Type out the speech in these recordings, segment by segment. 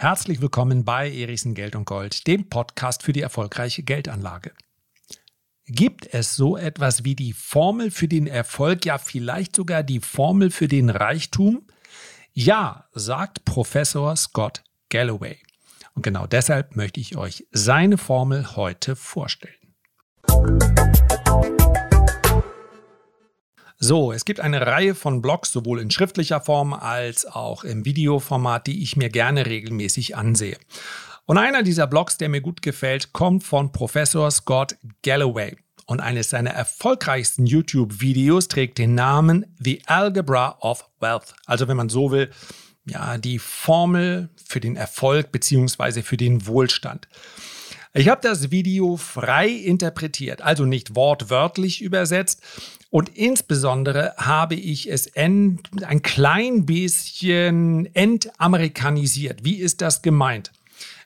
Herzlich willkommen bei Erichsen Geld und Gold, dem Podcast für die erfolgreiche Geldanlage. Gibt es so etwas wie die Formel für den Erfolg, ja vielleicht sogar die Formel für den Reichtum? Ja, sagt Professor Scott Galloway. Und genau deshalb möchte ich euch seine Formel heute vorstellen. So, es gibt eine Reihe von Blogs, sowohl in schriftlicher Form als auch im Videoformat, die ich mir gerne regelmäßig ansehe. Und einer dieser Blogs, der mir gut gefällt, kommt von Professor Scott Galloway. Und eines seiner erfolgreichsten YouTube-Videos trägt den Namen The Algebra of Wealth. Also wenn man so will, ja, die Formel für den Erfolg bzw. für den Wohlstand. Ich habe das Video frei interpretiert, also nicht wortwörtlich übersetzt. Und insbesondere habe ich es ein klein bisschen entamerikanisiert. Wie ist das gemeint?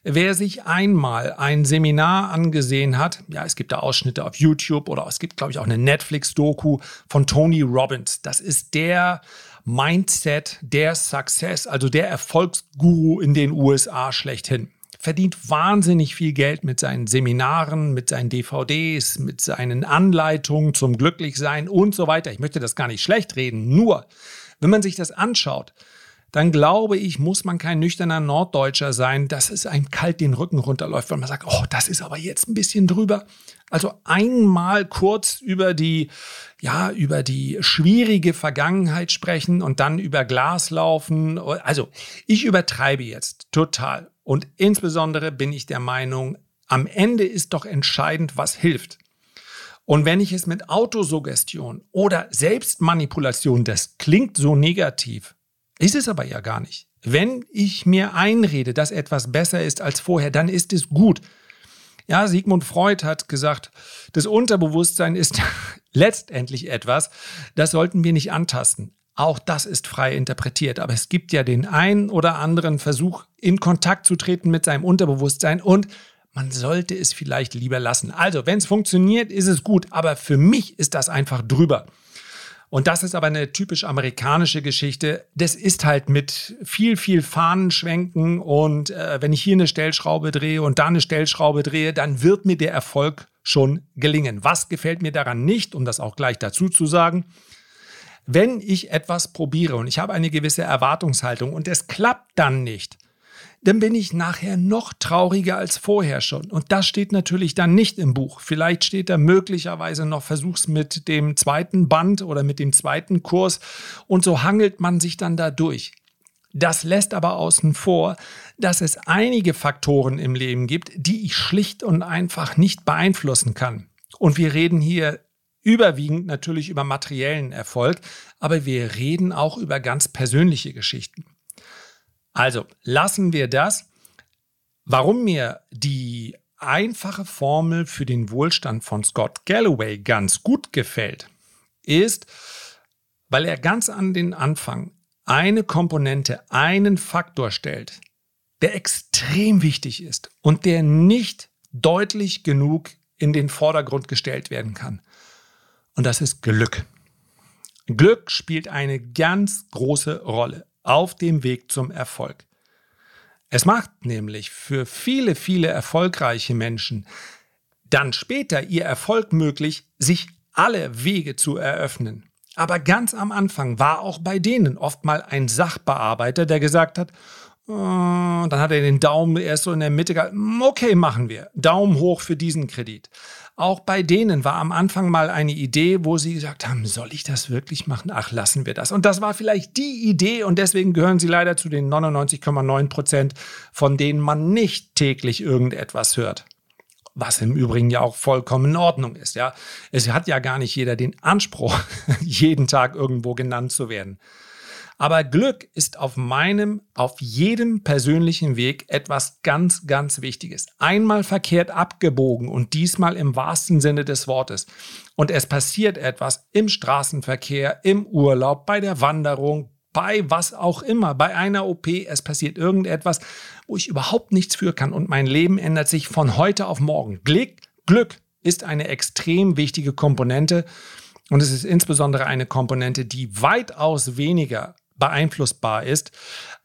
Wer sich einmal ein Seminar angesehen hat, ja, es gibt da Ausschnitte auf YouTube oder es gibt, glaube ich, auch eine Netflix-Doku von Tony Robbins. Das ist der Mindset, der Success, also der Erfolgsguru in den USA schlechthin verdient wahnsinnig viel Geld mit seinen Seminaren, mit seinen DVDs, mit seinen Anleitungen zum Glücklichsein und so weiter. Ich möchte das gar nicht schlecht reden. Nur, wenn man sich das anschaut, dann glaube ich, muss man kein nüchterner Norddeutscher sein, dass es einem kalt den Rücken runterläuft, weil man sagt, oh, das ist aber jetzt ein bisschen drüber. Also einmal kurz über die, ja, über die schwierige Vergangenheit sprechen und dann über Glas laufen. Also ich übertreibe jetzt total. Und insbesondere bin ich der Meinung, am Ende ist doch entscheidend, was hilft. Und wenn ich es mit Autosuggestion oder Selbstmanipulation, das klingt so negativ, ist es aber ja gar nicht. Wenn ich mir einrede, dass etwas besser ist als vorher, dann ist es gut. Ja, Sigmund Freud hat gesagt, das Unterbewusstsein ist letztendlich etwas, das sollten wir nicht antasten. Auch das ist frei interpretiert, aber es gibt ja den einen oder anderen Versuch, in Kontakt zu treten mit seinem Unterbewusstsein und man sollte es vielleicht lieber lassen. Also, wenn es funktioniert, ist es gut, aber für mich ist das einfach drüber. Und das ist aber eine typisch amerikanische Geschichte. Das ist halt mit viel, viel Fahnenschwenken und äh, wenn ich hier eine Stellschraube drehe und da eine Stellschraube drehe, dann wird mir der Erfolg schon gelingen. Was gefällt mir daran nicht, um das auch gleich dazu zu sagen? Wenn ich etwas probiere und ich habe eine gewisse Erwartungshaltung und es klappt dann nicht, dann bin ich nachher noch trauriger als vorher schon. Und das steht natürlich dann nicht im Buch. Vielleicht steht da möglicherweise noch Versuchs mit dem zweiten Band oder mit dem zweiten Kurs und so hangelt man sich dann da durch. Das lässt aber außen vor, dass es einige Faktoren im Leben gibt, die ich schlicht und einfach nicht beeinflussen kann. Und wir reden hier überwiegend natürlich über materiellen Erfolg, aber wir reden auch über ganz persönliche Geschichten. Also lassen wir das. Warum mir die einfache Formel für den Wohlstand von Scott Galloway ganz gut gefällt, ist, weil er ganz an den Anfang eine Komponente, einen Faktor stellt, der extrem wichtig ist und der nicht deutlich genug in den Vordergrund gestellt werden kann und das ist Glück. Glück spielt eine ganz große Rolle auf dem Weg zum Erfolg. Es macht nämlich für viele, viele erfolgreiche Menschen dann später ihr Erfolg möglich, sich alle Wege zu eröffnen. Aber ganz am Anfang war auch bei denen oft mal ein Sachbearbeiter, der gesagt hat, dann hat er den Daumen erst so in der Mitte gehalten, okay, machen wir. Daumen hoch für diesen Kredit. Auch bei denen war am Anfang mal eine Idee, wo sie gesagt haben, soll ich das wirklich machen? Ach, lassen wir das. Und das war vielleicht die Idee und deswegen gehören sie leider zu den 99,9 Prozent, von denen man nicht täglich irgendetwas hört. Was im Übrigen ja auch vollkommen in Ordnung ist, ja. Es hat ja gar nicht jeder den Anspruch, jeden Tag irgendwo genannt zu werden. Aber Glück ist auf meinem, auf jedem persönlichen Weg etwas ganz, ganz Wichtiges. Einmal verkehrt abgebogen und diesmal im wahrsten Sinne des Wortes. Und es passiert etwas im Straßenverkehr, im Urlaub, bei der Wanderung, bei was auch immer, bei einer OP, es passiert irgendetwas, wo ich überhaupt nichts für kann und mein Leben ändert sich von heute auf morgen. Glück, Glück ist eine extrem wichtige Komponente und es ist insbesondere eine Komponente, die weitaus weniger beeinflussbar ist,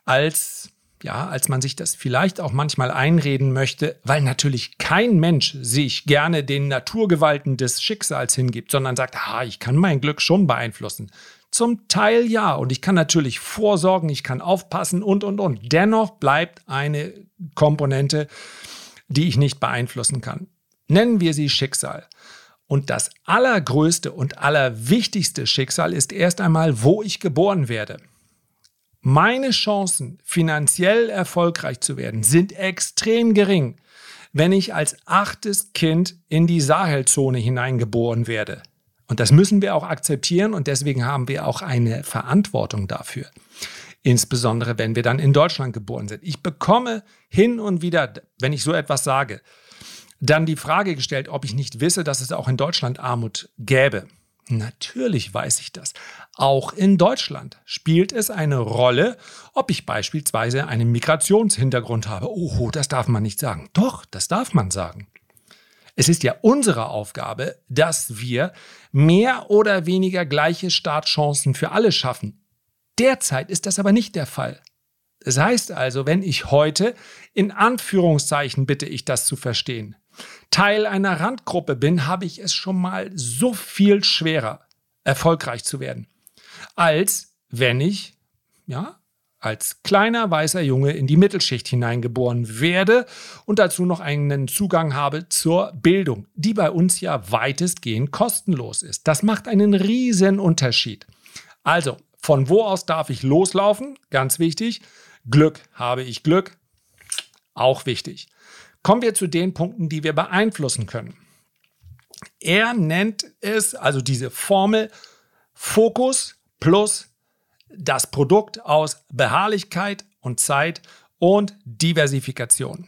als ja, als man sich das vielleicht auch manchmal einreden möchte, weil natürlich kein Mensch sich gerne den Naturgewalten des Schicksals hingibt, sondern sagt, ah, ich kann mein Glück schon beeinflussen. Zum Teil ja, und ich kann natürlich vorsorgen, ich kann aufpassen und, und, und. Dennoch bleibt eine Komponente, die ich nicht beeinflussen kann. Nennen wir sie Schicksal. Und das allergrößte und allerwichtigste Schicksal ist erst einmal, wo ich geboren werde. Meine Chancen, finanziell erfolgreich zu werden, sind extrem gering, wenn ich als achtes Kind in die Sahelzone hineingeboren werde. Und das müssen wir auch akzeptieren und deswegen haben wir auch eine Verantwortung dafür. Insbesondere wenn wir dann in Deutschland geboren sind. Ich bekomme hin und wieder, wenn ich so etwas sage, dann die Frage gestellt, ob ich nicht wisse, dass es auch in Deutschland Armut gäbe. Natürlich weiß ich das. Auch in Deutschland spielt es eine Rolle, ob ich beispielsweise einen Migrationshintergrund habe. Oh, das darf man nicht sagen. Doch, das darf man sagen. Es ist ja unsere Aufgabe, dass wir mehr oder weniger gleiche Startchancen für alle schaffen. Derzeit ist das aber nicht der Fall. Das heißt also, wenn ich heute, in Anführungszeichen bitte ich das zu verstehen, Teil einer Randgruppe bin, habe ich es schon mal so viel schwerer, erfolgreich zu werden, als wenn ich, ja, als kleiner weißer Junge in die Mittelschicht hineingeboren werde und dazu noch einen Zugang habe zur Bildung, die bei uns ja weitestgehend kostenlos ist. Das macht einen riesen Unterschied. Also, von wo aus darf ich loslaufen? Ganz wichtig. Glück, habe ich Glück? Auch wichtig. Kommen wir zu den Punkten, die wir beeinflussen können. Er nennt es, also diese Formel, Fokus plus das Produkt aus Beharrlichkeit und Zeit und Diversifikation.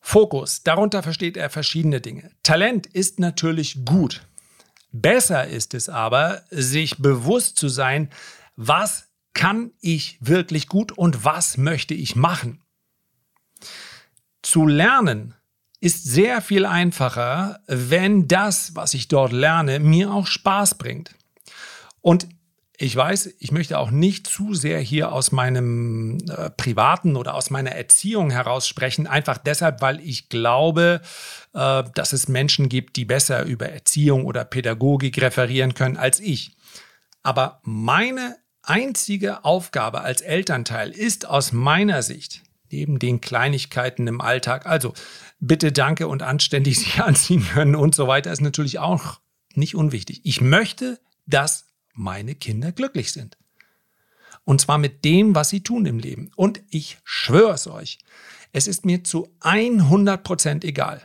Fokus, darunter versteht er verschiedene Dinge. Talent ist natürlich gut. Besser ist es aber, sich bewusst zu sein, was kann ich wirklich gut und was möchte ich machen zu lernen ist sehr viel einfacher, wenn das, was ich dort lerne, mir auch Spaß bringt. Und ich weiß, ich möchte auch nicht zu sehr hier aus meinem äh, privaten oder aus meiner Erziehung heraus sprechen, einfach deshalb, weil ich glaube, äh, dass es Menschen gibt, die besser über Erziehung oder Pädagogik referieren können als ich. Aber meine einzige Aufgabe als Elternteil ist aus meiner Sicht, neben den Kleinigkeiten im Alltag. Also bitte danke und anständig sich anziehen können und so weiter ist natürlich auch nicht unwichtig. Ich möchte, dass meine Kinder glücklich sind. Und zwar mit dem, was sie tun im Leben. Und ich schwöre es euch, es ist mir zu 100 Prozent egal,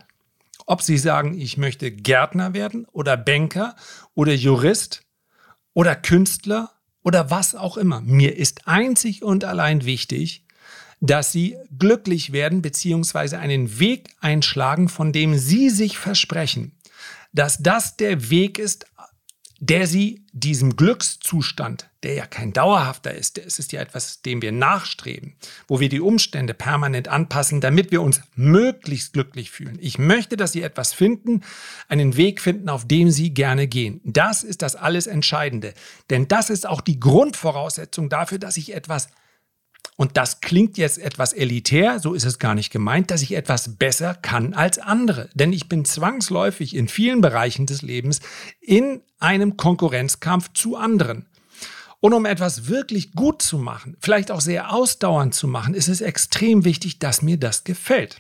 ob sie sagen, ich möchte Gärtner werden oder Banker oder Jurist oder Künstler oder was auch immer. Mir ist einzig und allein wichtig, dass sie glücklich werden bzw. einen Weg einschlagen, von dem sie sich versprechen, dass das der Weg ist, der sie diesem Glückszustand, der ja kein dauerhafter ist, es ist ja etwas, dem wir nachstreben, wo wir die Umstände permanent anpassen, damit wir uns möglichst glücklich fühlen. Ich möchte, dass sie etwas finden, einen Weg finden, auf dem sie gerne gehen. Das ist das alles Entscheidende, denn das ist auch die Grundvoraussetzung dafür, dass ich etwas und das klingt jetzt etwas elitär, so ist es gar nicht gemeint, dass ich etwas besser kann als andere. Denn ich bin zwangsläufig in vielen Bereichen des Lebens in einem Konkurrenzkampf zu anderen. Und um etwas wirklich gut zu machen, vielleicht auch sehr ausdauernd zu machen, ist es extrem wichtig, dass mir das gefällt.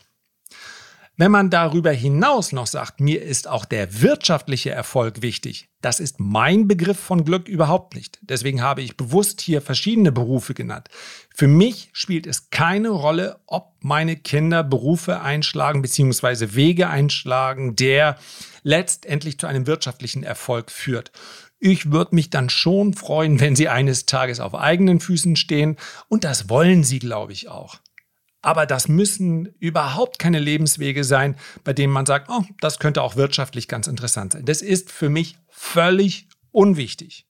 Wenn man darüber hinaus noch sagt, mir ist auch der wirtschaftliche Erfolg wichtig, das ist mein Begriff von Glück überhaupt nicht. Deswegen habe ich bewusst hier verschiedene Berufe genannt. Für mich spielt es keine Rolle, ob meine Kinder Berufe einschlagen bzw. Wege einschlagen, der letztendlich zu einem wirtschaftlichen Erfolg führt. Ich würde mich dann schon freuen, wenn sie eines Tages auf eigenen Füßen stehen und das wollen sie, glaube ich, auch. Aber das müssen überhaupt keine Lebenswege sein, bei denen man sagt, oh, das könnte auch wirtschaftlich ganz interessant sein. Das ist für mich völlig unwichtig.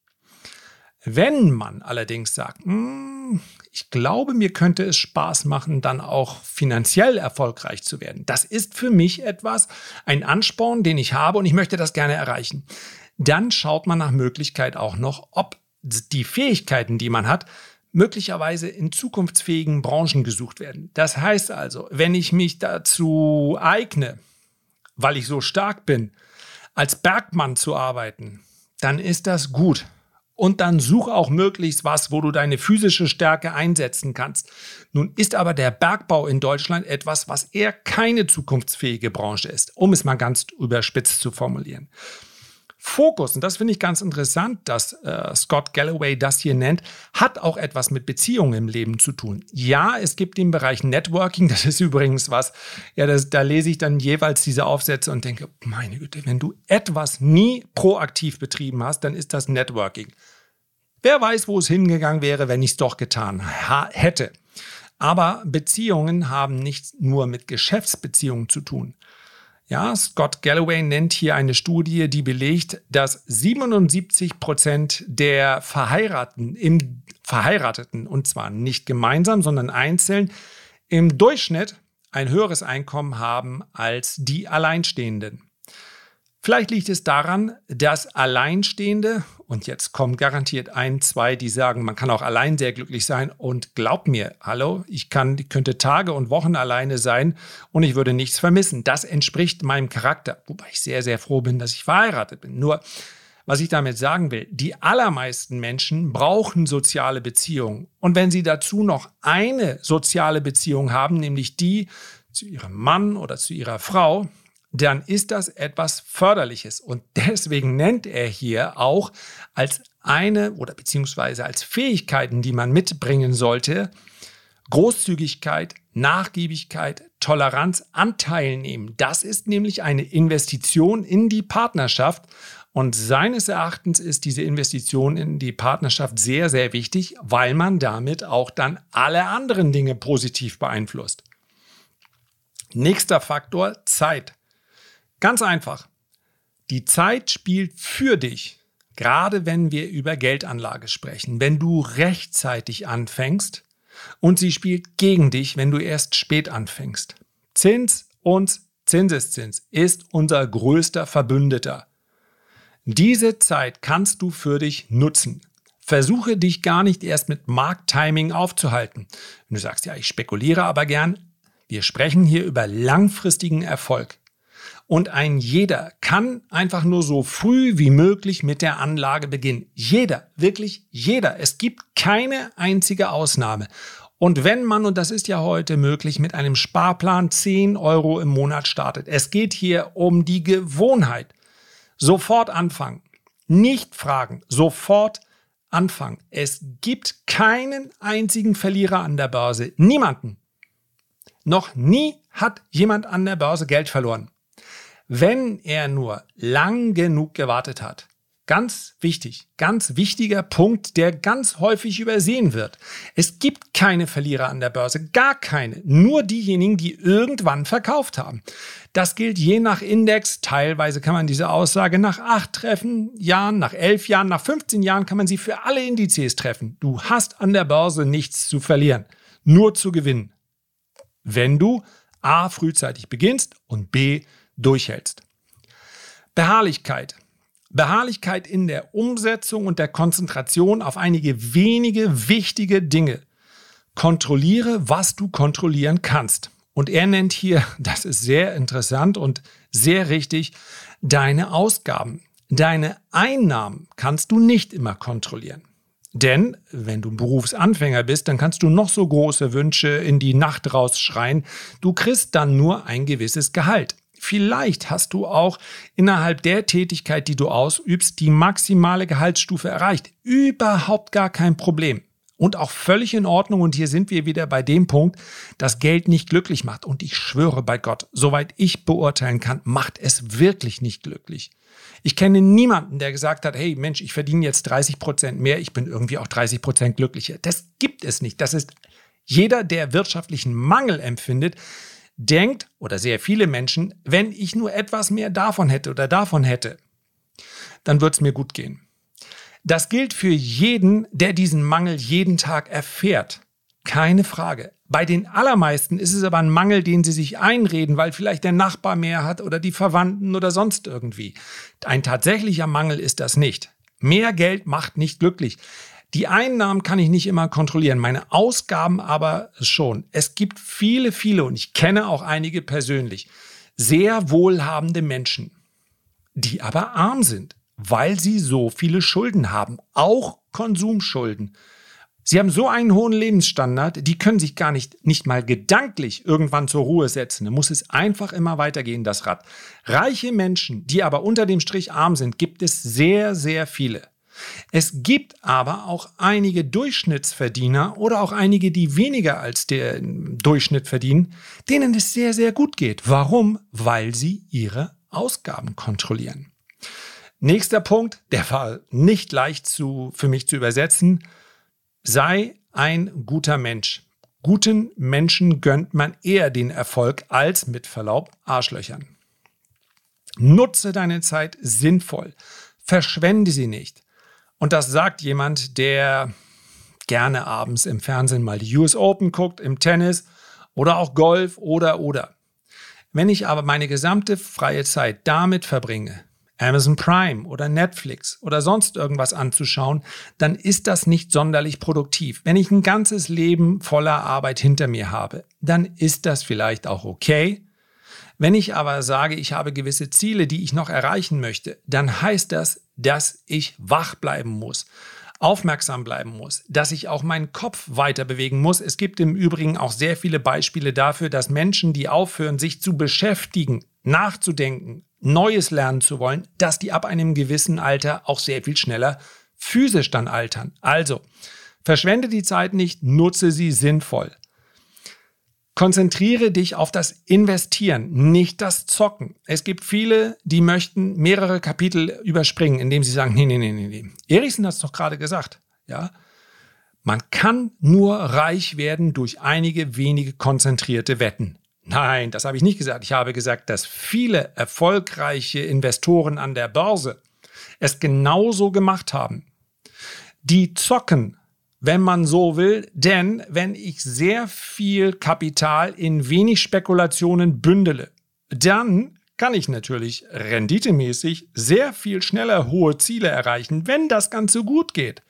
Wenn man allerdings sagt, hm, ich glaube, mir könnte es Spaß machen, dann auch finanziell erfolgreich zu werden. Das ist für mich etwas, ein Ansporn, den ich habe und ich möchte das gerne erreichen. Dann schaut man nach Möglichkeit auch noch, ob die Fähigkeiten, die man hat, möglicherweise in zukunftsfähigen Branchen gesucht werden. Das heißt also, wenn ich mich dazu eigne, weil ich so stark bin, als Bergmann zu arbeiten, dann ist das gut. Und dann such auch möglichst was, wo du deine physische Stärke einsetzen kannst. Nun ist aber der Bergbau in Deutschland etwas, was eher keine zukunftsfähige Branche ist, um es mal ganz überspitzt zu formulieren. Fokus, und das finde ich ganz interessant, dass äh, Scott Galloway das hier nennt, hat auch etwas mit Beziehungen im Leben zu tun. Ja, es gibt den Bereich Networking, das ist übrigens was, ja, das, da lese ich dann jeweils diese Aufsätze und denke, meine Güte, wenn du etwas nie proaktiv betrieben hast, dann ist das Networking. Wer weiß, wo es hingegangen wäre, wenn ich es doch getan hätte. Aber Beziehungen haben nichts nur mit Geschäftsbeziehungen zu tun. Ja, Scott Galloway nennt hier eine Studie, die belegt, dass 77 Prozent der Verheirateten, im Verheirateten, und zwar nicht gemeinsam, sondern einzeln, im Durchschnitt ein höheres Einkommen haben als die Alleinstehenden. Vielleicht liegt es daran, dass Alleinstehende, und jetzt kommen garantiert ein, zwei, die sagen, man kann auch allein sehr glücklich sein. Und glaub mir, hallo, ich kann, könnte Tage und Wochen alleine sein und ich würde nichts vermissen. Das entspricht meinem Charakter, wobei ich sehr, sehr froh bin, dass ich verheiratet bin. Nur, was ich damit sagen will, die allermeisten Menschen brauchen soziale Beziehungen. Und wenn sie dazu noch eine soziale Beziehung haben, nämlich die zu ihrem Mann oder zu ihrer Frau, dann ist das etwas Förderliches. Und deswegen nennt er hier auch als eine oder beziehungsweise als Fähigkeiten, die man mitbringen sollte, Großzügigkeit, Nachgiebigkeit, Toleranz, Anteil nehmen. Das ist nämlich eine Investition in die Partnerschaft. Und seines Erachtens ist diese Investition in die Partnerschaft sehr, sehr wichtig, weil man damit auch dann alle anderen Dinge positiv beeinflusst. Nächster Faktor, Zeit. Ganz einfach. Die Zeit spielt für dich, gerade wenn wir über Geldanlage sprechen, wenn du rechtzeitig anfängst und sie spielt gegen dich, wenn du erst spät anfängst. Zins und Zinseszins ist unser größter Verbündeter. Diese Zeit kannst du für dich nutzen. Versuche dich gar nicht erst mit Markttiming aufzuhalten. Wenn du sagst, ja, ich spekuliere aber gern, wir sprechen hier über langfristigen Erfolg. Und ein jeder kann einfach nur so früh wie möglich mit der Anlage beginnen. Jeder, wirklich jeder. Es gibt keine einzige Ausnahme. Und wenn man, und das ist ja heute möglich, mit einem Sparplan 10 Euro im Monat startet, es geht hier um die Gewohnheit. Sofort anfangen. Nicht fragen, sofort anfangen. Es gibt keinen einzigen Verlierer an der Börse. Niemanden. Noch nie hat jemand an der Börse Geld verloren wenn er nur lang genug gewartet hat. Ganz wichtig, ganz wichtiger Punkt, der ganz häufig übersehen wird. Es gibt keine Verlierer an der Börse, gar keine, nur diejenigen, die irgendwann verkauft haben. Das gilt je nach Index. Teilweise kann man diese Aussage nach acht treffen, Jahren, nach elf Jahren, nach 15 Jahren kann man sie für alle Indizes treffen. Du hast an der Börse nichts zu verlieren, nur zu gewinnen. Wenn du A frühzeitig beginnst und B durchhältst. Beharrlichkeit. Beharrlichkeit in der Umsetzung und der Konzentration auf einige wenige wichtige Dinge. Kontrolliere, was du kontrollieren kannst. Und er nennt hier, das ist sehr interessant und sehr richtig, deine Ausgaben. Deine Einnahmen kannst du nicht immer kontrollieren. Denn wenn du Berufsanfänger bist, dann kannst du noch so große Wünsche in die Nacht rausschreien. Du kriegst dann nur ein gewisses Gehalt. Vielleicht hast du auch innerhalb der Tätigkeit, die du ausübst, die maximale Gehaltsstufe erreicht. Überhaupt gar kein Problem. Und auch völlig in Ordnung. Und hier sind wir wieder bei dem Punkt, dass Geld nicht glücklich macht. Und ich schwöre bei Gott, soweit ich beurteilen kann, macht es wirklich nicht glücklich. Ich kenne niemanden, der gesagt hat, hey Mensch, ich verdiene jetzt 30 Prozent mehr, ich bin irgendwie auch 30 Prozent glücklicher. Das gibt es nicht. Das ist jeder, der wirtschaftlichen Mangel empfindet, denkt, oder sehr viele Menschen, wenn ich nur etwas mehr davon hätte oder davon hätte, dann wird es mir gut gehen. Das gilt für jeden, der diesen Mangel jeden Tag erfährt. Keine Frage. Bei den allermeisten ist es aber ein Mangel, den sie sich einreden, weil vielleicht der Nachbar mehr hat oder die Verwandten oder sonst irgendwie. Ein tatsächlicher Mangel ist das nicht. Mehr Geld macht nicht glücklich. Die Einnahmen kann ich nicht immer kontrollieren, meine Ausgaben aber schon. Es gibt viele, viele, und ich kenne auch einige persönlich, sehr wohlhabende Menschen, die aber arm sind, weil sie so viele Schulden haben, auch Konsumschulden. Sie haben so einen hohen Lebensstandard, die können sich gar nicht, nicht mal gedanklich irgendwann zur Ruhe setzen. Da muss es einfach immer weitergehen, das Rad. Reiche Menschen, die aber unter dem Strich arm sind, gibt es sehr, sehr viele. Es gibt aber auch einige Durchschnittsverdiener oder auch einige, die weniger als der Durchschnitt verdienen, denen es sehr, sehr gut geht. Warum? Weil sie ihre Ausgaben kontrollieren. Nächster Punkt, der war nicht leicht zu, für mich zu übersetzen. Sei ein guter Mensch. Guten Menschen gönnt man eher den Erfolg als mit Verlaub Arschlöchern. Nutze deine Zeit sinnvoll. Verschwende sie nicht. Und das sagt jemand, der gerne abends im Fernsehen mal die US Open guckt, im Tennis oder auch Golf oder oder. Wenn ich aber meine gesamte freie Zeit damit verbringe, Amazon Prime oder Netflix oder sonst irgendwas anzuschauen, dann ist das nicht sonderlich produktiv. Wenn ich ein ganzes Leben voller Arbeit hinter mir habe, dann ist das vielleicht auch okay. Wenn ich aber sage, ich habe gewisse Ziele, die ich noch erreichen möchte, dann heißt das, dass ich wach bleiben muss aufmerksam bleiben muss, dass ich auch meinen Kopf weiter bewegen muss. Es gibt im Übrigen auch sehr viele Beispiele dafür, dass Menschen, die aufhören, sich zu beschäftigen, nachzudenken, Neues lernen zu wollen, dass die ab einem gewissen Alter auch sehr viel schneller physisch dann altern. Also, verschwende die Zeit nicht, nutze sie sinnvoll. Konzentriere dich auf das Investieren, nicht das Zocken. Es gibt viele, die möchten mehrere Kapitel überspringen, indem sie sagen, nee, nee, nee, nee, nee. Erichsen hat es doch gerade gesagt, ja. Man kann nur reich werden durch einige wenige konzentrierte Wetten. Nein, das habe ich nicht gesagt. Ich habe gesagt, dass viele erfolgreiche Investoren an der Börse es genauso gemacht haben. Die zocken, wenn man so will, denn wenn ich sehr viel Kapital in wenig Spekulationen bündele, dann kann ich natürlich renditemäßig sehr viel schneller hohe Ziele erreichen, wenn das Ganze gut geht.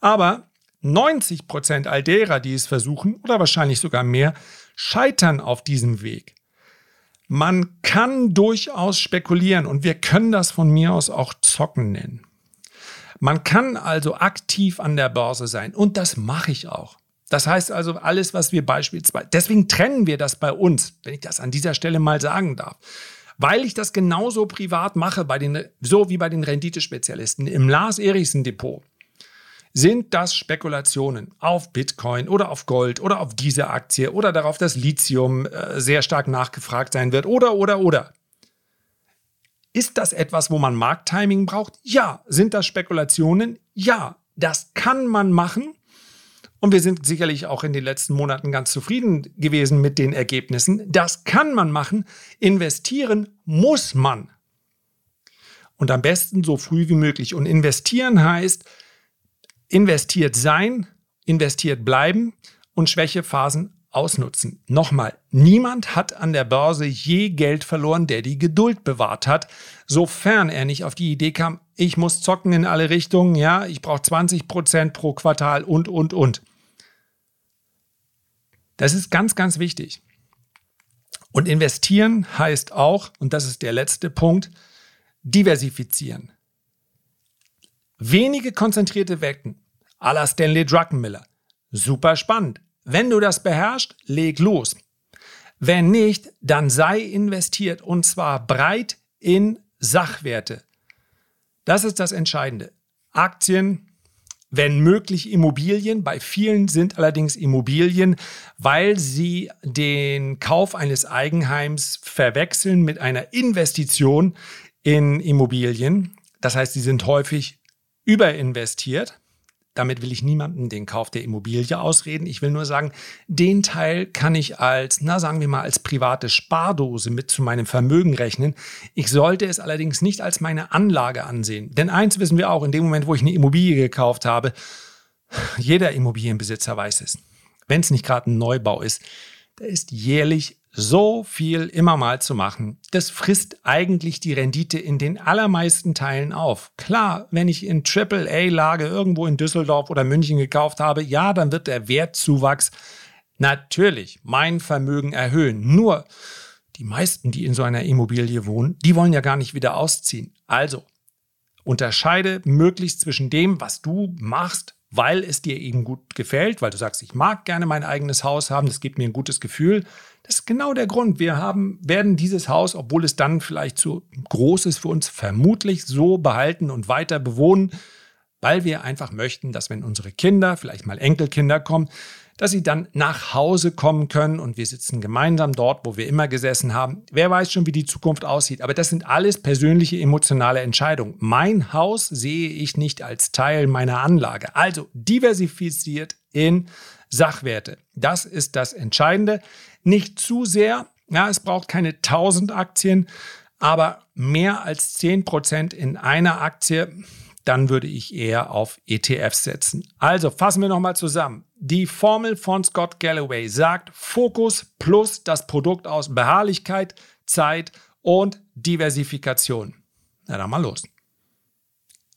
Aber 90 Prozent all derer, die es versuchen, oder wahrscheinlich sogar mehr, scheitern auf diesem Weg. Man kann durchaus spekulieren und wir können das von mir aus auch zocken nennen. Man kann also aktiv an der Börse sein und das mache ich auch. Das heißt also alles, was wir beispielsweise, deswegen trennen wir das bei uns, wenn ich das an dieser Stelle mal sagen darf. Weil ich das genauso privat mache, bei den, so wie bei den Renditespezialisten im Lars Erichsen Depot. Sind das Spekulationen auf Bitcoin oder auf Gold oder auf diese Aktie oder darauf, dass Lithium äh, sehr stark nachgefragt sein wird oder, oder, oder? Ist das etwas, wo man Markttiming braucht? Ja. Sind das Spekulationen? Ja. Das kann man machen. Und wir sind sicherlich auch in den letzten Monaten ganz zufrieden gewesen mit den Ergebnissen. Das kann man machen. Investieren muss man. Und am besten so früh wie möglich. Und investieren heißt, investiert sein, investiert bleiben und Schwächephasen ausnutzen. Nochmal, niemand hat an der Börse je Geld verloren, der die Geduld bewahrt hat, sofern er nicht auf die Idee kam, ich muss zocken in alle Richtungen, ja, ich brauche 20 Prozent pro Quartal und, und, und. Das ist ganz, ganz wichtig. Und investieren heißt auch, und das ist der letzte Punkt, diversifizieren. Wenige konzentrierte Wecken, à la Stanley Druckenmiller. Super spannend. Wenn du das beherrschst, leg los. Wenn nicht, dann sei investiert und zwar breit in Sachwerte. Das ist das Entscheidende. Aktien, wenn möglich Immobilien. Bei vielen sind allerdings Immobilien, weil sie den Kauf eines Eigenheims verwechseln mit einer Investition in Immobilien. Das heißt, sie sind häufig überinvestiert. Damit will ich niemandem den Kauf der Immobilie ausreden. Ich will nur sagen, den Teil kann ich als, na sagen wir mal, als private Spardose mit zu meinem Vermögen rechnen. Ich sollte es allerdings nicht als meine Anlage ansehen. Denn eins wissen wir auch, in dem Moment, wo ich eine Immobilie gekauft habe, jeder Immobilienbesitzer weiß es. Wenn es nicht gerade ein Neubau ist, da ist jährlich so viel immer mal zu machen. Das frisst eigentlich die Rendite in den allermeisten Teilen auf. Klar, wenn ich in AAA-Lage irgendwo in Düsseldorf oder München gekauft habe, ja, dann wird der Wertzuwachs natürlich mein Vermögen erhöhen. Nur die meisten, die in so einer Immobilie wohnen, die wollen ja gar nicht wieder ausziehen. Also unterscheide möglichst zwischen dem, was du machst, weil es dir eben gut gefällt, weil du sagst, ich mag gerne mein eigenes Haus haben, das gibt mir ein gutes Gefühl. Das ist genau der Grund. Wir haben, werden dieses Haus, obwohl es dann vielleicht zu groß ist für uns, vermutlich so behalten und weiter bewohnen, weil wir einfach möchten, dass wenn unsere Kinder, vielleicht mal Enkelkinder kommen, dass sie dann nach Hause kommen können und wir sitzen gemeinsam dort, wo wir immer gesessen haben. Wer weiß schon, wie die Zukunft aussieht, aber das sind alles persönliche emotionale Entscheidungen. Mein Haus sehe ich nicht als Teil meiner Anlage. Also diversifiziert in Sachwerte. Das ist das Entscheidende. Nicht zu sehr. Ja, es braucht keine 1000 Aktien, aber mehr als 10% in einer Aktie dann würde ich eher auf ETFs setzen. Also fassen wir nochmal zusammen. Die Formel von Scott Galloway sagt Fokus plus das Produkt aus Beharrlichkeit, Zeit und Diversifikation. Na dann mal los.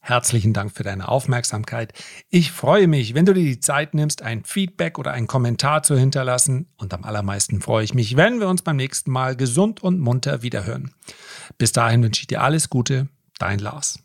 Herzlichen Dank für deine Aufmerksamkeit. Ich freue mich, wenn du dir die Zeit nimmst, ein Feedback oder einen Kommentar zu hinterlassen. Und am allermeisten freue ich mich, wenn wir uns beim nächsten Mal gesund und munter wiederhören. Bis dahin wünsche ich dir alles Gute. Dein Lars.